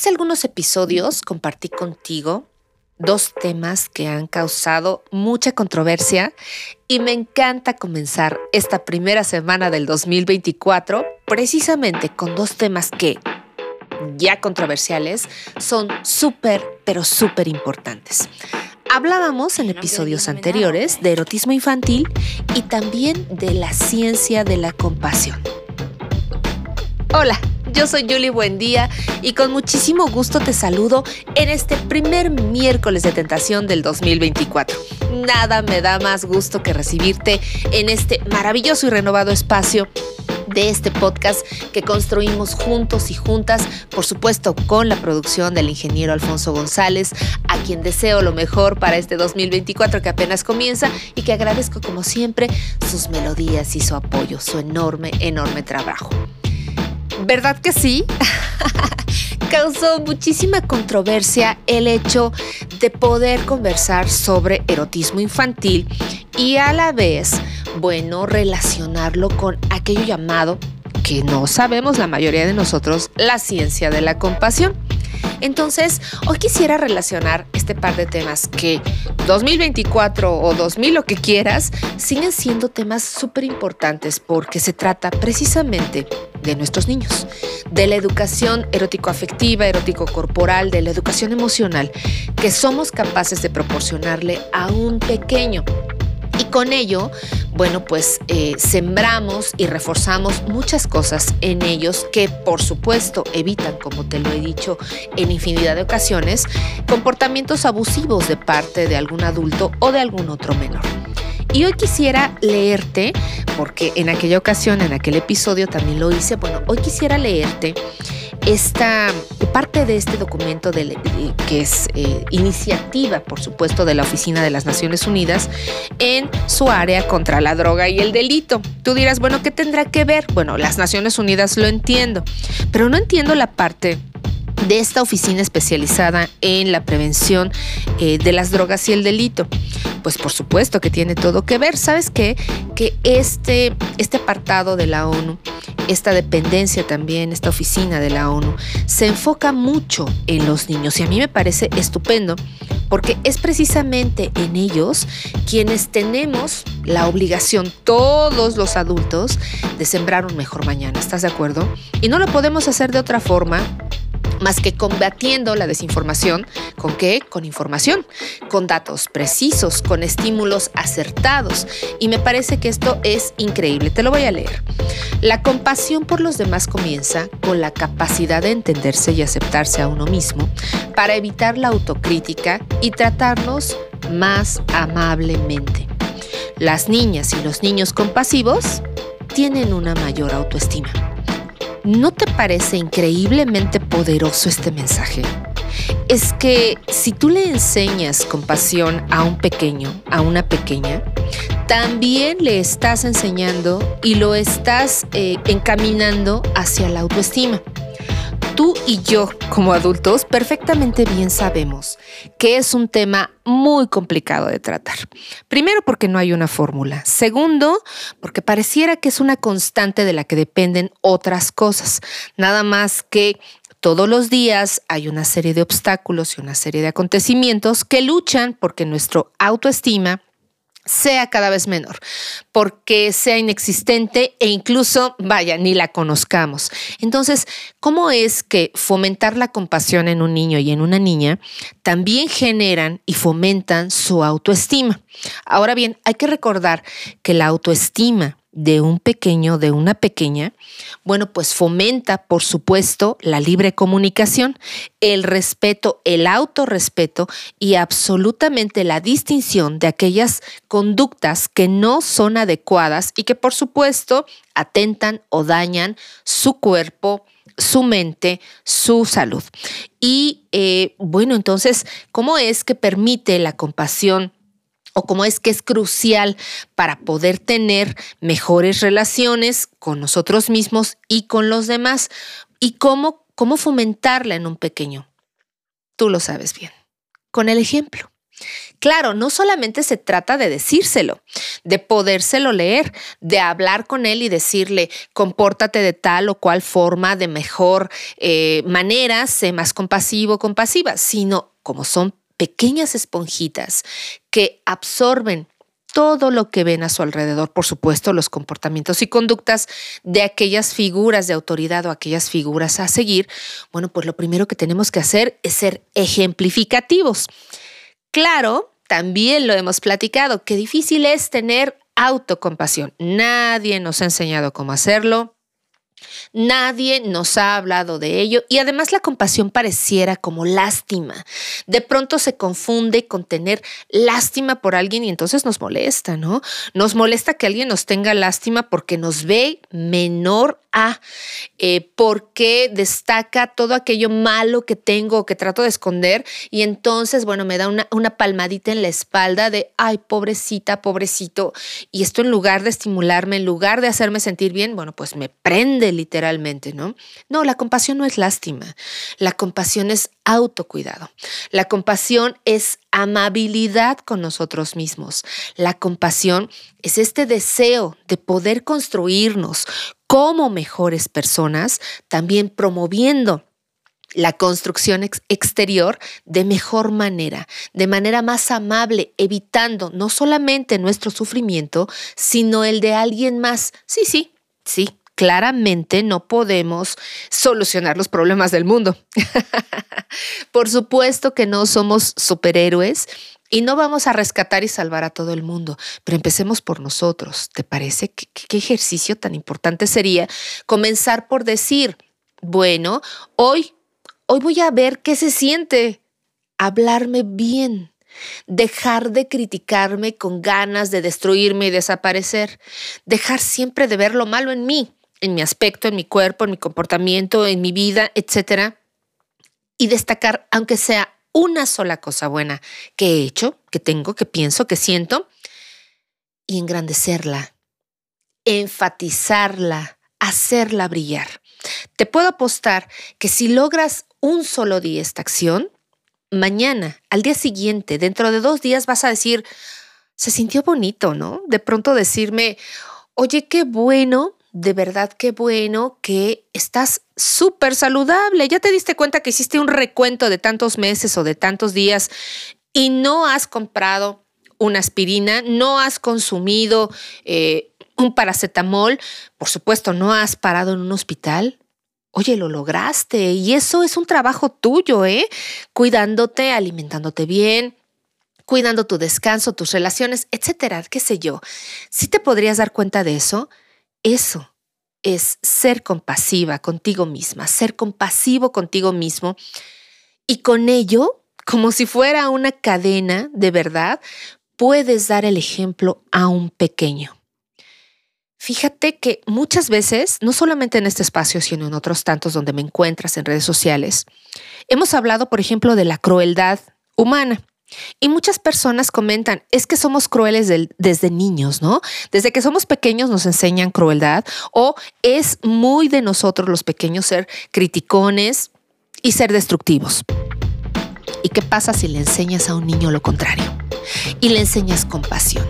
Hace algunos episodios compartí contigo dos temas que han causado mucha controversia y me encanta comenzar esta primera semana del 2024 precisamente con dos temas que, ya controversiales, son súper, pero súper importantes. Hablábamos en episodios anteriores de erotismo infantil y también de la ciencia de la compasión. Hola, yo soy Julie Buendía y con muchísimo gusto te saludo en este primer miércoles de tentación del 2024. Nada me da más gusto que recibirte en este maravilloso y renovado espacio de este podcast que construimos juntos y juntas, por supuesto con la producción del ingeniero Alfonso González, a quien deseo lo mejor para este 2024 que apenas comienza y que agradezco como siempre sus melodías y su apoyo, su enorme, enorme trabajo. ¿Verdad que sí? Causó muchísima controversia el hecho de poder conversar sobre erotismo infantil y a la vez, bueno, relacionarlo con aquello llamado, que no sabemos la mayoría de nosotros, la ciencia de la compasión. Entonces, hoy quisiera relacionar este par de temas que 2024 o 2000 lo que quieras, siguen siendo temas súper importantes porque se trata precisamente de nuestros niños, de la educación erótico-afectiva, erótico-corporal, de la educación emocional que somos capaces de proporcionarle a un pequeño. Y con ello, bueno, pues eh, sembramos y reforzamos muchas cosas en ellos que por supuesto evitan, como te lo he dicho en infinidad de ocasiones, comportamientos abusivos de parte de algún adulto o de algún otro menor. Y hoy quisiera leerte, porque en aquella ocasión, en aquel episodio también lo hice, bueno, hoy quisiera leerte esta parte de este documento de, que es eh, iniciativa, por supuesto, de la Oficina de las Naciones Unidas en su área contra la droga y el delito. Tú dirás, bueno, ¿qué tendrá que ver? Bueno, las Naciones Unidas lo entiendo, pero no entiendo la parte de esta oficina especializada en la prevención eh, de las drogas y el delito. Pues por supuesto que tiene todo que ver. ¿Sabes qué? Que este, este apartado de la ONU, esta dependencia también, esta oficina de la ONU, se enfoca mucho en los niños y a mí me parece estupendo porque es precisamente en ellos quienes tenemos la obligación, todos los adultos, de sembrar un mejor mañana. ¿Estás de acuerdo? Y no lo podemos hacer de otra forma más que combatiendo la desinformación. ¿Con qué? Con información, con datos precisos, con estímulos acertados. Y me parece que esto es increíble. Te lo voy a leer. La compasión por los demás comienza con la capacidad de entenderse y aceptarse a uno mismo para evitar la autocrítica y tratarnos más amablemente. Las niñas y los niños compasivos tienen una mayor autoestima. ¿No te parece increíblemente poderoso este mensaje? Es que si tú le enseñas compasión a un pequeño, a una pequeña, también le estás enseñando y lo estás eh, encaminando hacia la autoestima tú y yo como adultos perfectamente bien sabemos que es un tema muy complicado de tratar. Primero porque no hay una fórmula. Segundo, porque pareciera que es una constante de la que dependen otras cosas. Nada más que todos los días hay una serie de obstáculos y una serie de acontecimientos que luchan porque nuestro autoestima sea cada vez menor, porque sea inexistente e incluso, vaya, ni la conozcamos. Entonces, ¿cómo es que fomentar la compasión en un niño y en una niña también generan y fomentan su autoestima? Ahora bien, hay que recordar que la autoestima de un pequeño, de una pequeña, bueno, pues fomenta, por supuesto, la libre comunicación, el respeto, el autorrespeto y absolutamente la distinción de aquellas conductas que no son adecuadas y que, por supuesto, atentan o dañan su cuerpo, su mente, su salud. Y eh, bueno, entonces, ¿cómo es que permite la compasión? O cómo es que es crucial para poder tener mejores relaciones con nosotros mismos y con los demás y cómo, cómo fomentarla en un pequeño. Tú lo sabes bien, con el ejemplo. Claro, no solamente se trata de decírselo, de podérselo leer, de hablar con él y decirle, compórtate de tal o cual forma, de mejor eh, manera, sé más compasivo, compasiva, sino como son pequeñas esponjitas que absorben todo lo que ven a su alrededor, por supuesto, los comportamientos y conductas de aquellas figuras de autoridad o aquellas figuras a seguir, bueno, pues lo primero que tenemos que hacer es ser ejemplificativos. Claro, también lo hemos platicado, que difícil es tener autocompasión. Nadie nos ha enseñado cómo hacerlo. Nadie nos ha hablado de ello y además la compasión pareciera como lástima. De pronto se confunde con tener lástima por alguien y entonces nos molesta, ¿no? Nos molesta que alguien nos tenga lástima porque nos ve menor a, eh, porque destaca todo aquello malo que tengo o que trato de esconder y entonces, bueno, me da una, una palmadita en la espalda de, ay, pobrecita, pobrecito. Y esto en lugar de estimularme, en lugar de hacerme sentir bien, bueno, pues me prende literalmente, ¿no? No, la compasión no es lástima. La compasión es autocuidado. La compasión es amabilidad con nosotros mismos. La compasión es este deseo de poder construirnos como mejores personas, también promoviendo la construcción exterior de mejor manera, de manera más amable, evitando no solamente nuestro sufrimiento, sino el de alguien más. Sí, sí, sí, claramente no podemos solucionar los problemas del mundo. Por supuesto que no somos superhéroes y no vamos a rescatar y salvar a todo el mundo, pero empecemos por nosotros. ¿Te parece qué ejercicio tan importante sería comenzar por decir, bueno, hoy, hoy voy a ver qué se siente hablarme bien, dejar de criticarme con ganas de destruirme y desaparecer, dejar siempre de ver lo malo en mí en mi aspecto, en mi cuerpo, en mi comportamiento, en mi vida, etcétera, y destacar, aunque sea una sola cosa buena que he hecho, que tengo, que pienso, que siento, y engrandecerla, enfatizarla, hacerla brillar. Te puedo apostar que si logras un solo día esta acción, mañana, al día siguiente, dentro de dos días vas a decir, se sintió bonito, ¿no? De pronto decirme, oye, qué bueno de verdad qué bueno que estás súper saludable. Ya te diste cuenta que hiciste un recuento de tantos meses o de tantos días y no has comprado una aspirina, no has consumido eh, un paracetamol, por supuesto, no has parado en un hospital. Oye, lo lograste y eso es un trabajo tuyo, ¿eh? Cuidándote, alimentándote bien, cuidando tu descanso, tus relaciones, etcétera, qué sé yo. Si te podrías dar cuenta de eso, eso es ser compasiva contigo misma, ser compasivo contigo mismo y con ello, como si fuera una cadena de verdad, puedes dar el ejemplo a un pequeño. Fíjate que muchas veces, no solamente en este espacio, sino en otros tantos donde me encuentras en redes sociales, hemos hablado, por ejemplo, de la crueldad humana. Y muchas personas comentan, es que somos crueles desde niños, ¿no? Desde que somos pequeños nos enseñan crueldad o es muy de nosotros los pequeños ser criticones y ser destructivos. ¿Y qué pasa si le enseñas a un niño lo contrario? Y le enseñas compasión.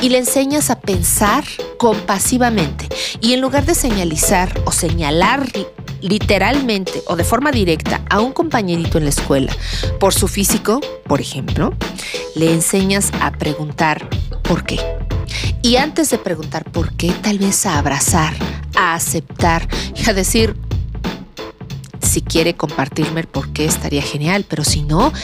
Y le enseñas a pensar compasivamente. Y en lugar de señalizar o señalar literalmente o de forma directa a un compañerito en la escuela por su físico, por ejemplo, le enseñas a preguntar por qué. Y antes de preguntar por qué, tal vez a abrazar, a aceptar y a decir, si quiere compartirme el por qué estaría genial, pero si no,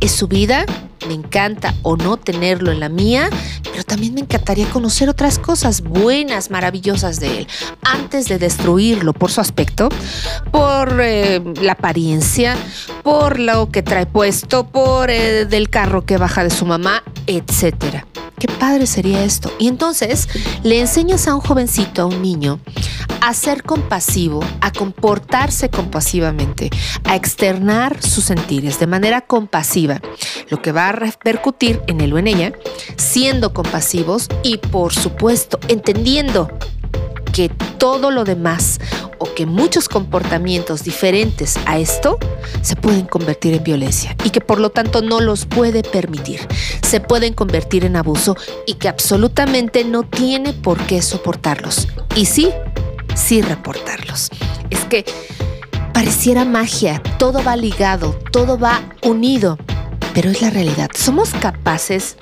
es su vida, me encanta o no tenerlo en la mía, pero también me encantaría conocer otras cosas buenas, maravillosas de él, antes de destruirlo por su aspecto, por eh, la apariencia, por lo que trae puesto, por el eh, del carro que baja de su mamá, etcétera. Qué padre sería esto. Y entonces le enseñas a un jovencito, a un niño, a ser compasivo, a comportarse compasivamente, a externar sus sentires de manera compasiva, lo que va a repercutir en él o en ella, siendo compasivos y por supuesto entendiendo que todo lo demás o que muchos comportamientos diferentes a esto se pueden convertir en violencia y que por lo tanto no los puede permitir. Se pueden convertir en abuso y que absolutamente no tiene por qué soportarlos. Y sí, sí reportarlos. Es que pareciera magia, todo va ligado, todo va unido, pero es la realidad. Somos capaces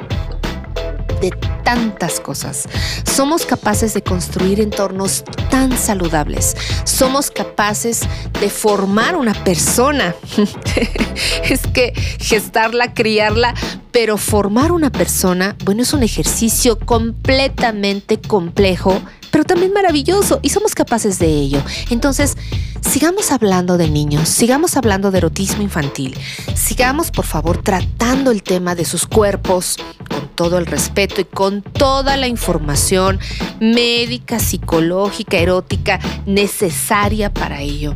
de tantas cosas. Somos capaces de construir entornos tan saludables. Somos capaces de formar una persona. es que gestarla, criarla, pero formar una persona, bueno, es un ejercicio completamente complejo pero también maravilloso y somos capaces de ello. Entonces, sigamos hablando de niños, sigamos hablando de erotismo infantil, sigamos por favor tratando el tema de sus cuerpos con todo el respeto y con toda la información médica, psicológica, erótica necesaria para ello,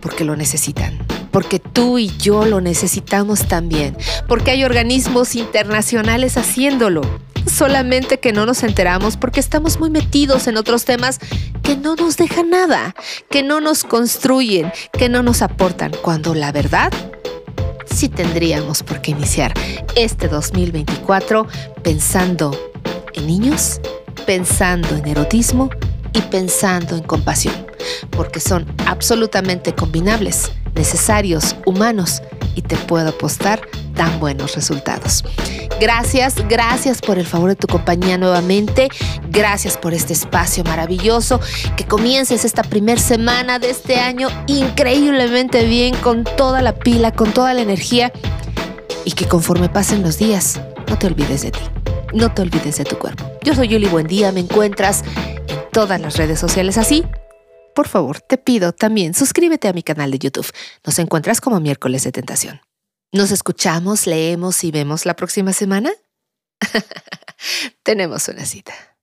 porque lo necesitan porque tú y yo lo necesitamos también, porque hay organismos internacionales haciéndolo solamente que no nos enteramos porque estamos muy metidos en otros temas que no nos dejan nada, que no nos construyen, que no nos aportan, cuando la verdad sí tendríamos por qué iniciar este 2024 pensando en niños, pensando en erotismo y pensando en compasión, porque son absolutamente combinables, necesarios, humanos y te puedo apostar tan buenos resultados. Gracias, gracias por el favor de tu compañía nuevamente. Gracias por este espacio maravilloso. Que comiences esta primera semana de este año increíblemente bien, con toda la pila, con toda la energía. Y que conforme pasen los días, no te olvides de ti. No te olvides de tu cuerpo. Yo soy Yuli Buen Día. Me encuentras en todas las redes sociales así. Por favor, te pido también suscríbete a mi canal de YouTube. Nos encuentras como miércoles de tentación. ¿Nos escuchamos, leemos y vemos la próxima semana? Tenemos una cita.